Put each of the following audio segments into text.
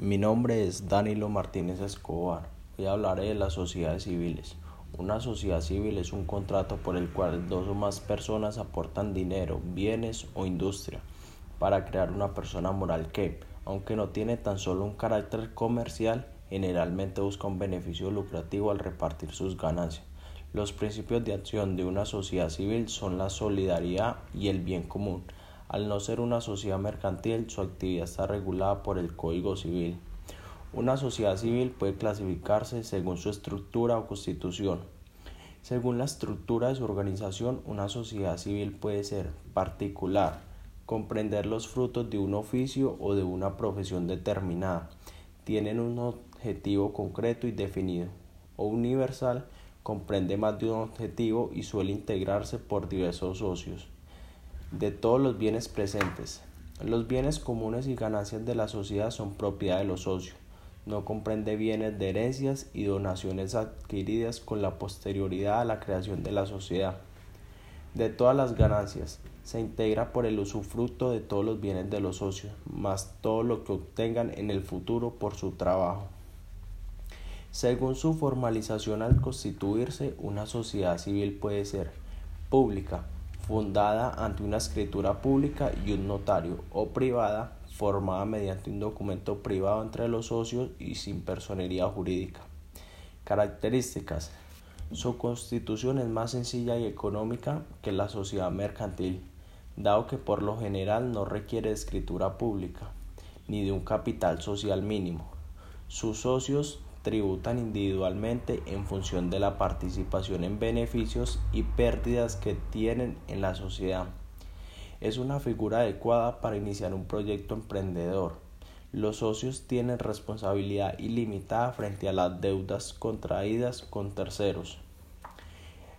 Mi nombre es Danilo Martínez Escobar. Hoy hablaré de las sociedades civiles. Una sociedad civil es un contrato por el cual dos o más personas aportan dinero, bienes o industria para crear una persona moral que, aunque no tiene tan solo un carácter comercial, generalmente busca un beneficio lucrativo al repartir sus ganancias. Los principios de acción de una sociedad civil son la solidaridad y el bien común. Al no ser una sociedad mercantil, su actividad está regulada por el Código Civil. Una sociedad civil puede clasificarse según su estructura o constitución. Según la estructura de su organización, una sociedad civil puede ser particular, comprender los frutos de un oficio o de una profesión determinada, tienen un objetivo concreto y definido, o universal, comprende más de un objetivo y suele integrarse por diversos socios de todos los bienes presentes. Los bienes comunes y ganancias de la sociedad son propiedad de los socios. No comprende bienes de herencias y donaciones adquiridas con la posterioridad a la creación de la sociedad. De todas las ganancias, se integra por el usufructo de todos los bienes de los socios, más todo lo que obtengan en el futuro por su trabajo. Según su formalización al constituirse, una sociedad civil puede ser pública, fundada ante una escritura pública y un notario, o privada, formada mediante un documento privado entre los socios y sin personería jurídica. Características. Su constitución es más sencilla y económica que la sociedad mercantil, dado que por lo general no requiere de escritura pública, ni de un capital social mínimo. Sus socios tributan individualmente en función de la participación en beneficios y pérdidas que tienen en la sociedad. Es una figura adecuada para iniciar un proyecto emprendedor. Los socios tienen responsabilidad ilimitada frente a las deudas contraídas con terceros.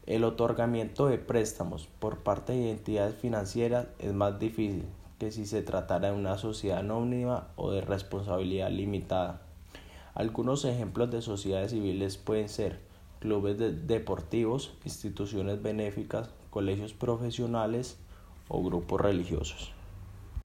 El otorgamiento de préstamos por parte de entidades financieras es más difícil que si se tratara de una sociedad anónima o de responsabilidad limitada. Algunos ejemplos de sociedades civiles pueden ser clubes deportivos, instituciones benéficas, colegios profesionales o grupos religiosos.